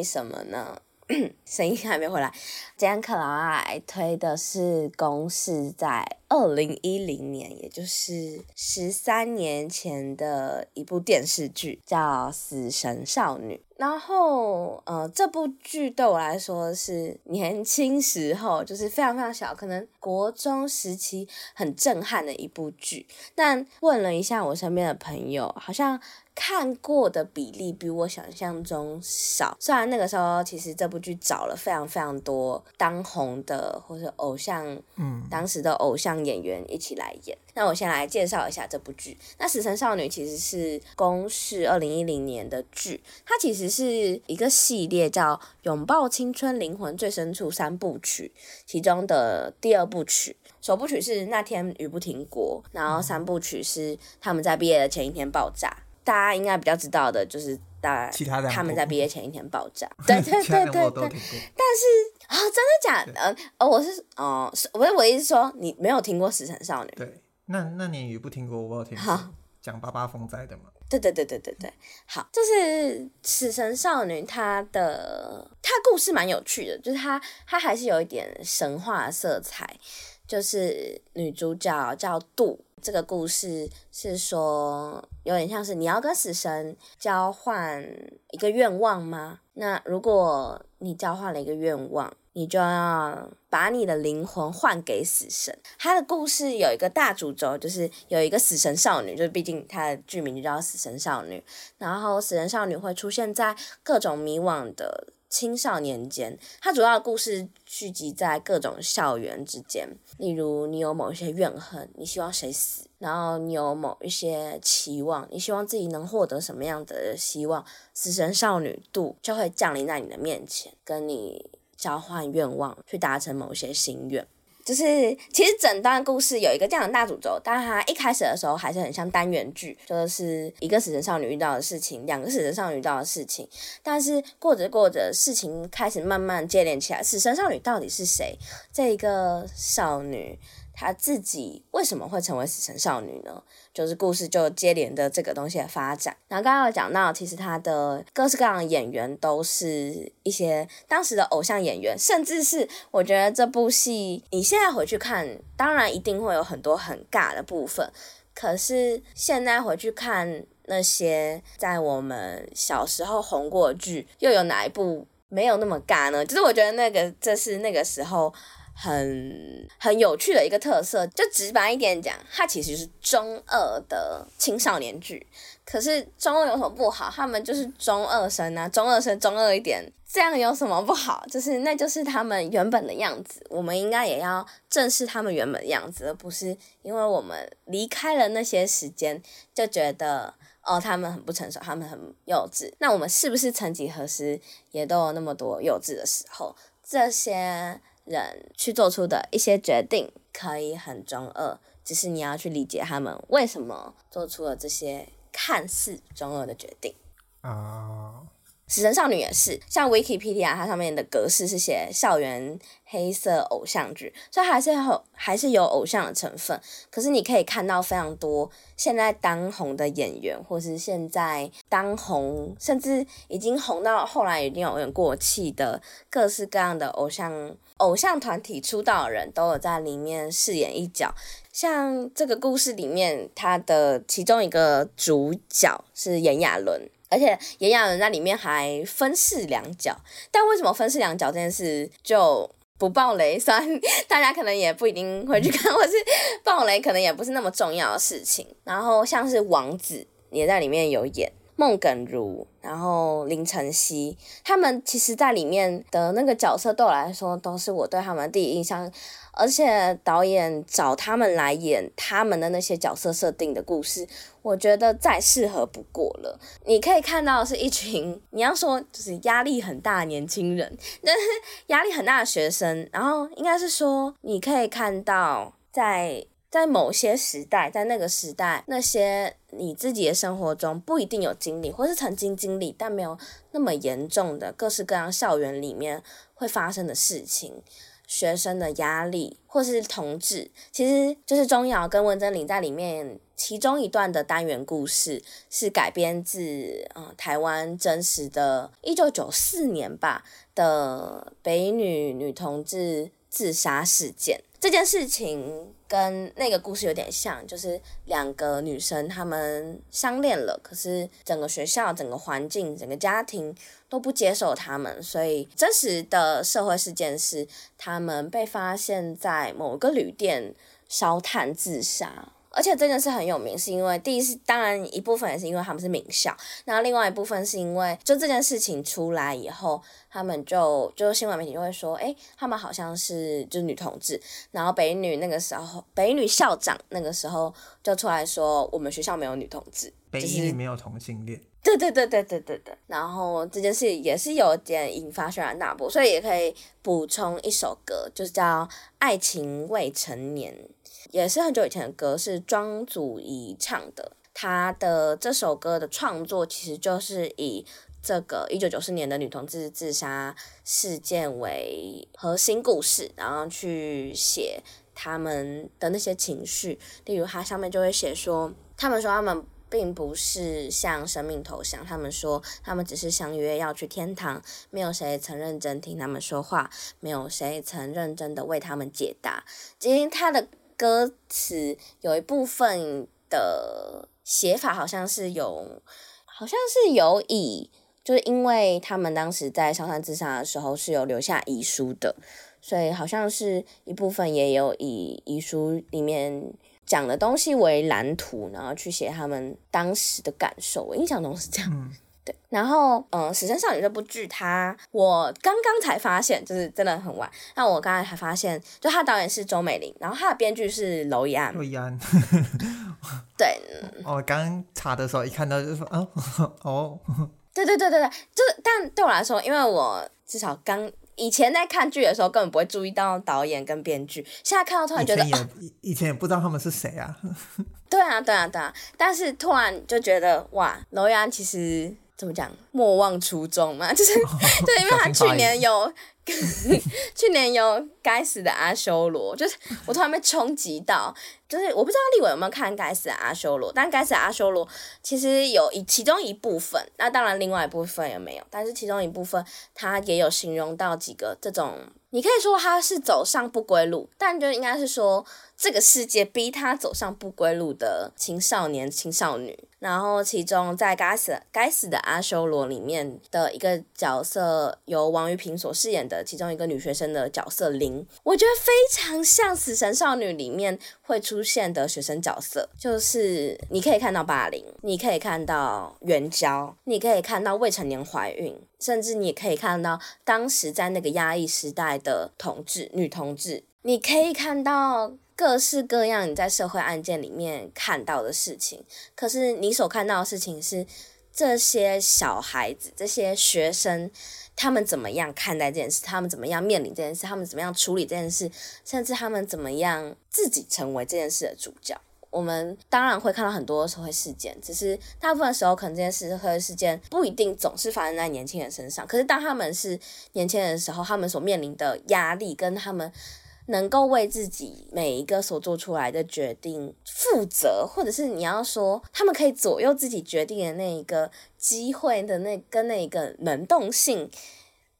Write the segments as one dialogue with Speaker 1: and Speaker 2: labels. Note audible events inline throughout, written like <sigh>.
Speaker 1: 为什么呢？<coughs> 声音还没回来。今天克劳爱推的是公式在二零一零年，也就是十三年前的一部电视剧，叫《死神少女》。然后，呃，这部剧对我来说是年轻时候就是非常非常小，可能国中时期很震撼的一部剧。但问了一下我身边的朋友，好像。看过的比例比我想象中少，虽然那个时候其实这部剧找了非常非常多当红的或者偶像，嗯，当时的偶像演员一起来演。那我先来介绍一下这部剧。那《死神少女》其实是公视二零一零年的剧，它其实是一个系列叫《拥抱青春灵魂最深处》三部曲，其中的第二部曲，首部曲是那天雨不停过，然后三部曲是他们在毕业的前一天爆炸。大家应该比较知道的就是，大他们在毕业前一天爆炸，对 <laughs> 对对对对。但是啊、哦，真的假的？哦，我是哦，是我我意思说，你没有听过《死神少女》？
Speaker 2: 对，那那年也不听过，我有听过。好，讲八八风灾的嘛？
Speaker 1: 对对对对对对。好，就是《死神少女》，她的她故事蛮有趣的，就是她她还是有一点神话色彩，就是女主角叫杜。这个故事是说，有点像是你要跟死神交换一个愿望吗？那如果你交换了一个愿望，你就要把你的灵魂换给死神。他的故事有一个大主轴，就是有一个死神少女，就是毕竟它的剧名就叫死神少女。然后死神少女会出现在各种迷惘的。青少年间，它主要的故事聚集在各种校园之间。例如，你有某一些怨恨，你希望谁死；然后你有某一些期望，你希望自己能获得什么样的希望。死神少女度就会降临在你的面前，跟你交换愿望，去达成某些心愿。就是其实整段故事有一个这样的大主轴，但它一开始的时候还是很像单元剧，就是一个死神少女遇到的事情，两个死神少女遇到的事情。但是过着过着，事情开始慢慢接连起来。死神少女到底是谁？这一个少女。她自己为什么会成为死神少女呢？就是故事就接连的这个东西的发展。然后刚刚有讲到，其实她的各式各样的演员都是一些当时的偶像演员，甚至是我觉得这部戏你现在回去看，当然一定会有很多很尬的部分。可是现在回去看那些在我们小时候红过的剧，又有哪一部没有那么尬呢？就是我觉得那个这是那个时候。很很有趣的一个特色，就直白一点讲，它其实是中二的青少年剧。可是中二有什么不好？他们就是中二生啊，中二生中二一点，这样有什么不好？就是那就是他们原本的样子。我们应该也要正视他们原本的样子，而不是因为我们离开了那些时间，就觉得哦，他们很不成熟，他们很幼稚。那我们是不是曾几何时也都有那么多幼稚的时候？这些。人去做出的一些决定可以很中二，只是你要去理解他们为什么做出了这些看似中二的决定啊。死神少女也是，像 Wikipedia 它上面的格式是写校园黑色偶像剧，所以还是有还是有偶像的成分。可是你可以看到非常多现在当红的演员，或是现在当红，甚至已经红到后来已经有点过气的各式各样的偶像偶像团体出道的人都有在里面饰演一角。像这个故事里面，他的其中一个主角是炎亚纶。而且炎亚纶在里面还分饰两角，但为什么分饰两角这件事就不爆雷？虽然大家可能也不一定会去看，<laughs> 或是爆雷可能也不是那么重要的事情。然后像是王子也在里面有演，孟耿如，然后林晨曦，他们其实在里面的那个角色对我来说都是我对他们的第一印象。而且导演找他们来演他们的那些角色设定的故事，我觉得再适合不过了。你可以看到是一群你要说就是压力很大的年轻人，但是压力很大的学生。然后应该是说，你可以看到在在某些时代，在那个时代，那些你自己的生活中不一定有经历，或是曾经经历但没有那么严重的各式各样校园里面会发生的事情。学生的压力，或是同志，其实就是钟瑶跟温贞菱在里面其中一段的单元故事，是改编自呃台湾真实的，一九九四年吧的北女女同志自杀事件。这件事情跟那个故事有点像，就是两个女生她们相恋了，可是整个学校、整个环境、整个家庭都不接受她们，所以真实的社会事件是她们被发现在某个旅店烧炭自杀。而且这件事很有名，是因为第一是当然一部分也是因为他们是名校，然后另外一部分是因为就这件事情出来以后，他们就就新闻媒体就会说，诶，他们好像是就是女同志，然后北女那个时候北女校长那个时候就出来说，我们学校没有女同志，
Speaker 2: 北女没有同性恋，
Speaker 1: 对对对对对对对，然后这件事也是有点引发轩然大波，所以也可以补充一首歌，就是叫《爱情未成年》。也是很久以前的歌，是庄祖仪唱的。他的这首歌的创作其实就是以这个一九九四年的女同志自杀事件为核心故事，然后去写他们的那些情绪。例如，他上面就会写说，他们说他们并不是向生命投降，他们说他们只是相约要去天堂，没有谁曾认真听他们说话，没有谁曾认真的为他们解答。今天他的。歌词有一部分的写法好像是有，好像是有以，就是因为他们当时在烧山自杀的时候是有留下遗书的，所以好像是一部分也有以遗书里面讲的东西为蓝图，然后去写他们当时的感受。我印象中是这样。对，然后，嗯，《死神少女》这部剧，它我刚刚才发现，就是真的很晚。那我刚才才发现，就他导演是周美玲，然后它的编剧是娄艺安。娄艺安。对。<laughs>
Speaker 2: 我刚查的时候，一看到就说，哦，哦。<laughs>
Speaker 1: 对对对对对，就是，但对我来说，因为我至少刚以前在看剧的时候，根本不会注意到导演跟编剧，现在看到突然觉得，
Speaker 2: 以前也，啊、以前也不知道他们是谁啊。<laughs>
Speaker 1: 对啊，对啊，对啊，但是突然就觉得，哇，娄艺安其实。怎么讲？莫忘初衷嘛，就是 <laughs> 对，因为他去年有，<laughs> 去年有该死的阿修罗，就是我突然被冲击到，就是我不知道立伟有没有看该死的阿修罗，但该死的阿修罗其实有一其中一部分，那当然另外一部分也没有，但是其中一部分他也有形容到几个这种，你可以说他是走上不归路，但就应该是说这个世界逼他走上不归路的青少年、青少女。然后，其中在《该死该死的阿修罗》里面的一个角色，由王玉平所饰演的其中一个女学生的角色林，我觉得非常像《死神少女》里面会出现的学生角色，就是你可以看到霸凌，你可以看到援交，你可以看到未成年怀孕，甚至你也可以看到当时在那个压抑时代的同志、女同志，你可以看到。各式各样你在社会案件里面看到的事情，可是你所看到的事情是这些小孩子、这些学生，他们怎么样看待这件事？他们怎么样面临这件事？他们怎么样处理这件事？甚至他们怎么样自己成为这件事的主角？我们当然会看到很多社会事件，只是大部分时候可能这件事、社会事件不一定总是发生在年轻人身上。可是当他们是年轻人的时候，他们所面临的压力跟他们。能够为自己每一个所做出来的决定负责，或者是你要说他们可以左右自己决定的那一个机会的那跟那一个能动性，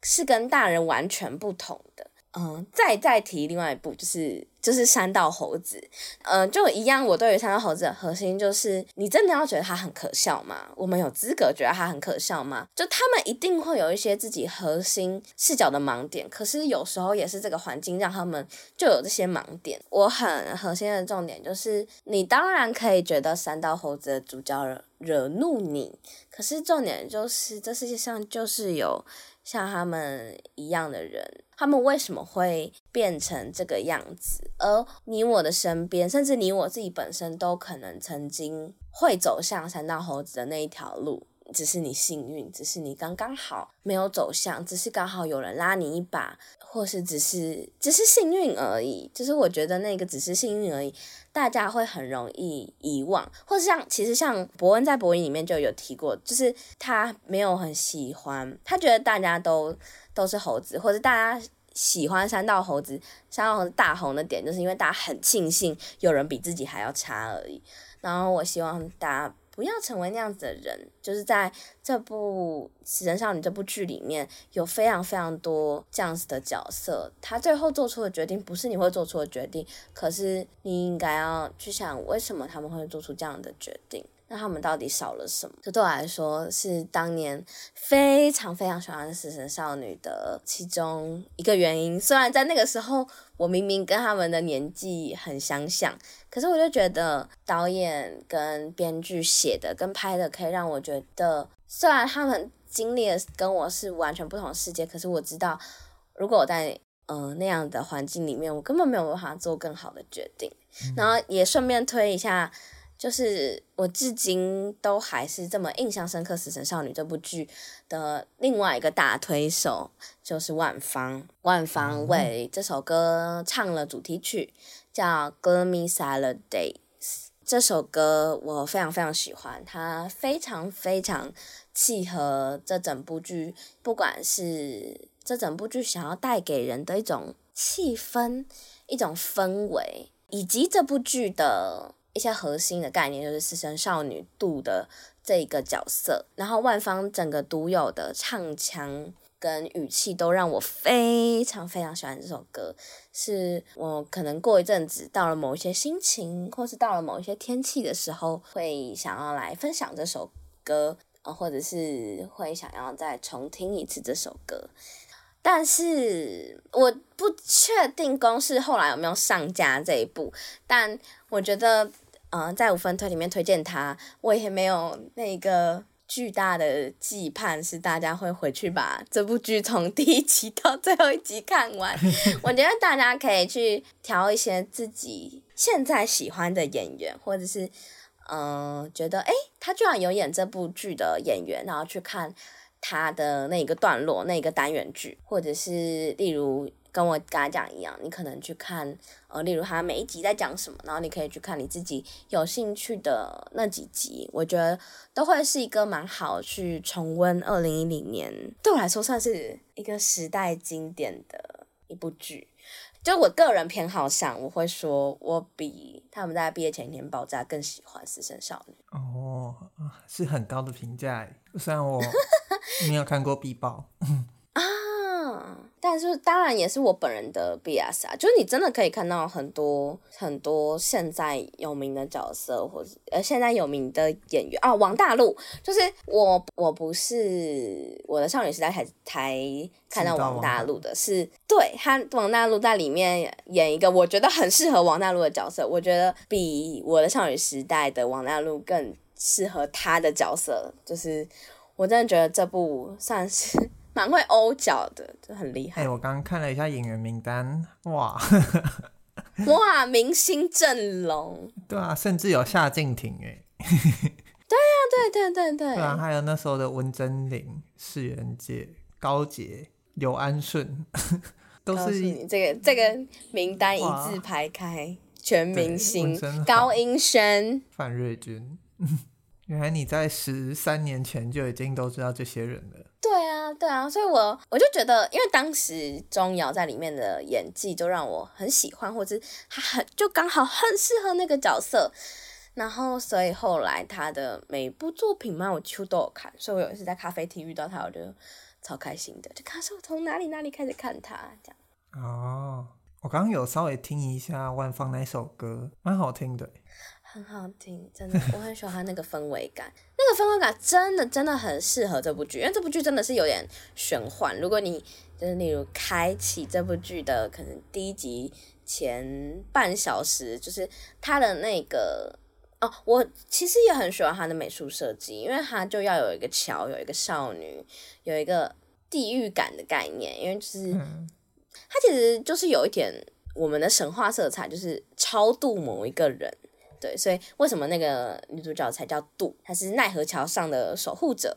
Speaker 1: 是跟大人完全不同的。嗯，再再提另外一步，就是就是山道猴子，嗯，就一样。我对于山道猴子的核心就是，你真的要觉得他很可笑吗？我们有资格觉得他很可笑吗？就他们一定会有一些自己核心视角的盲点，可是有时候也是这个环境让他们就有这些盲点。我很核心的重点就是，你当然可以觉得山道猴子的主角惹惹怒你，可是重点就是这世界上就是有像他们一样的人。他们为什么会变成这个样子？而你我的身边，甚至你我自己本身，都可能曾经会走向三道猴子的那一条路，只是你幸运，只是你刚刚好没有走向，只是刚好有人拉你一把，或是只是只是幸运而已。就是我觉得那个只是幸运而已，大家会很容易遗忘，或是像其实像博恩在博音里面就有提过，就是他没有很喜欢，他觉得大家都。都是猴子，或者大家喜欢山道猴子，山道猴子大红的点，就是因为大家很庆幸有人比自己还要差而已。然后我希望大家不要成为那样子的人，就是在这部《死神少女》这部剧里面有非常非常多这样子的角色，他最后做出的决定不是你会做出的决定，可是你应该要去想为什么他们会做出这样的决定。那他们到底少了什么？这对我来说是当年非常非常喜欢《死神少女》的其中一个原因。虽然在那个时候，我明明跟他们的年纪很相像，可是我就觉得导演跟编剧写的跟拍的，可以让我觉得，虽然他们经历的跟我是完全不同的世界，可是我知道，如果我在呃那样的环境里面，我根本没有办法做更好的决定。嗯、然后也顺便推一下。就是我至今都还是这么印象深刻，《死神少女》这部剧的另外一个大推手就是万芳。万芳为这首歌唱了主题曲，叫《Gloomy Saturdays》。这首歌我非常非常喜欢，它非常非常契合这整部剧，不管是这整部剧想要带给人的一种气氛、一种氛围，以及这部剧的。一些核心的概念就是死神少女度的这个角色，然后万芳整个独有的唱腔跟语气都让我非常非常喜欢这首歌，是我可能过一阵子到了某一些心情，或是到了某一些天气的时候，会想要来分享这首歌，或者是会想要再重听一次这首歌。但是我不确定公视后来有没有上架这一部，但我觉得，嗯、在五分推里面推荐它，我也没有那个巨大的期盼，是大家会回去把这部剧从第一集到最后一集看完。我觉得大家可以去挑一些自己现在喜欢的演员，或者是嗯、觉得诶，他居然有演这部剧的演员，然后去看。他的那一个段落，那一个单元剧，或者是例如跟我刚才讲一样，你可能去看，呃，例如他每一集在讲什么，然后你可以去看你自己有兴趣的那几集，我觉得都会是一个蛮好去重温二零一零年，对我来说算是一个时代经典的一部剧。就我个人偏好上，我会说，我比他们在毕业前一天爆炸更喜欢《死神少女》。
Speaker 2: 哦，是很高的评价，虽然我没有看过《必爆》
Speaker 1: 啊，但是当然也是我本人的 BS 啊，就是你真的可以看到很多很多现在有名的角色，或者呃现在有名的演员啊，王大陆，就是我我不是我的少女时代才才。看到王大陆的是，对他王大陆在里面演一个我觉得很适合王大陆的角色，我觉得比我的少女时代的王大陆更适合他的角色，就是我真的觉得这部算是 <laughs> 蛮会欧角的，就很厉害。
Speaker 2: 哎、欸，我刚刚看了一下演员名单，哇，<laughs>
Speaker 1: 哇，明星阵容，
Speaker 2: 对啊，甚至有夏靖婷哎，<laughs>
Speaker 1: 对啊，对对对对，
Speaker 2: 对啊，还有那时候的温贞菱、世元界、高洁。尤安顺，都是
Speaker 1: 你这个这个名单一字排开，全明星高英轩、
Speaker 2: 范瑞君，原来你在十三年前就已经都知道这些人了。
Speaker 1: 对啊，对啊，所以我我就觉得，因为当时钟瑶在里面的演技就让我很喜欢，或者他很就刚好很适合那个角色，然后所以后来他的每一部作品嘛，我几乎都有看，所以我有一次在咖啡厅遇到他，我就。超开心的，就看说从哪里哪里开始看他这样。
Speaker 2: 哦，我刚刚有稍微听一下万芳那首歌，蛮好听的，
Speaker 1: 很好听，真的，我很喜欢他那个氛围感，那个氛围感真的真的很适合这部剧，因为这部剧真的是有点玄幻。如果你就是例如开启这部剧的可能第一集前半小时，就是他的那个哦，我其实也很喜欢他的美术设计，因为他就要有一个桥，有一个少女。有一个地狱感的概念，因为就是它其实就是有一点我们的神话色彩，就是超度某一个人，对，所以为什么那个女主角才叫杜？她是奈何桥上的守护者，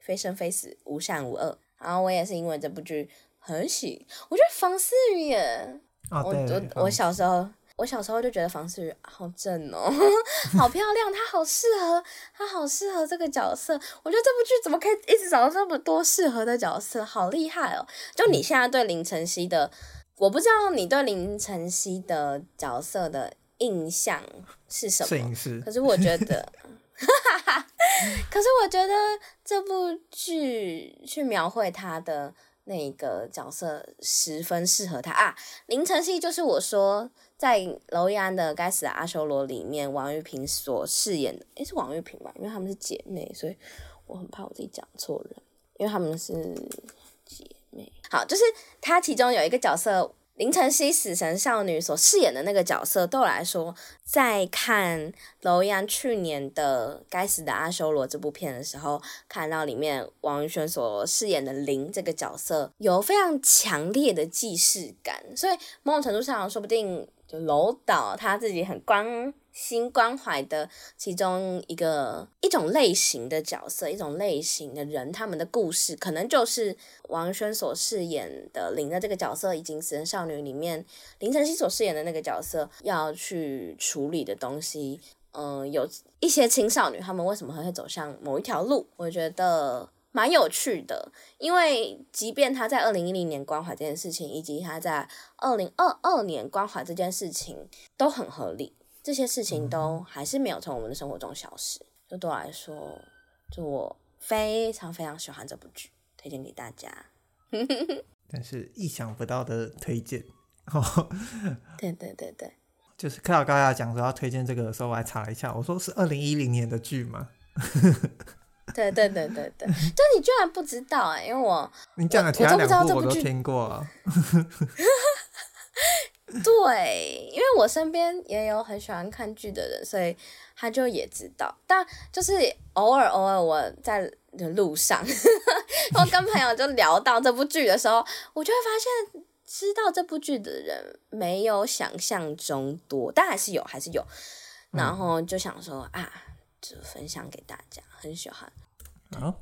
Speaker 1: 非生非死，无善无恶。然后我也是因为这部剧很喜，我觉得房思雨也，
Speaker 2: 哦、
Speaker 1: 我我我小时候我小时候就觉得房思雨好正哦，<laughs> 好漂亮，她好适合，她好适合这个角色。我觉得这部剧怎么可以一直找到这么多适合的角色，好厉害哦！就你现在对林晨曦的，我不知道你对林晨曦的角色的印象是什么？摄影师。可是我觉得，<laughs> 可是我觉得这部剧去描绘他的那个角色十分适合他啊！林晨曦就是我说。在娄艺安的《该死的阿修罗》里面，王玉萍所饰演的，诶、欸，是王玉萍吧？因为他们是姐妹，所以我很怕我自己讲错人，因为他们是姐妹。好，就是他其中有一个角色。林晨曦死神少女所饰演的那个角色，对我来说，在看楼一安去年的《该死的阿修罗》这部片的时候，看到里面王宇轩所饰演的林这个角色，有非常强烈的既视感，所以某种程度上，说不定。就娄导他自己很关新关怀的其中一个一种类型的角色，一种类型的人，他们的故事可能就是王轩所饰演的林的这个角色，以及《死神少女》里面林晨曦所饰演的那个角色要去处理的东西。嗯、有一些青少女，他们为什么会走向某一条路？我觉得。蛮有趣的，因为即便他在二零一零年关怀这件事情，以及他在二零二二年关怀这件事情都很合理，这些事情都还是没有从我们的生活中消失。就对我来说，就我非常非常喜欢这部剧，推荐给大家。<laughs>
Speaker 2: 但是意想不到的推荐，<laughs>
Speaker 1: 对对对对，
Speaker 2: 就是克劳高雅讲说要推荐这个的时候，我还查了一下，我说是二零一零年的剧吗？<laughs>
Speaker 1: 对对对对对，就你居然不知道哎、欸，因为我
Speaker 2: 你讲的其他两部我都听过啊。
Speaker 1: 对，因为我身边也有很喜欢看剧的人，所以他就也知道。但就是偶尔偶尔我在的路上，<laughs> 我跟朋友就聊到这部剧的时候，我就会发现知道这部剧的人没有想象中多，但还是有，还是有。然后就想说啊。就分享给大家，很喜欢。
Speaker 2: 好。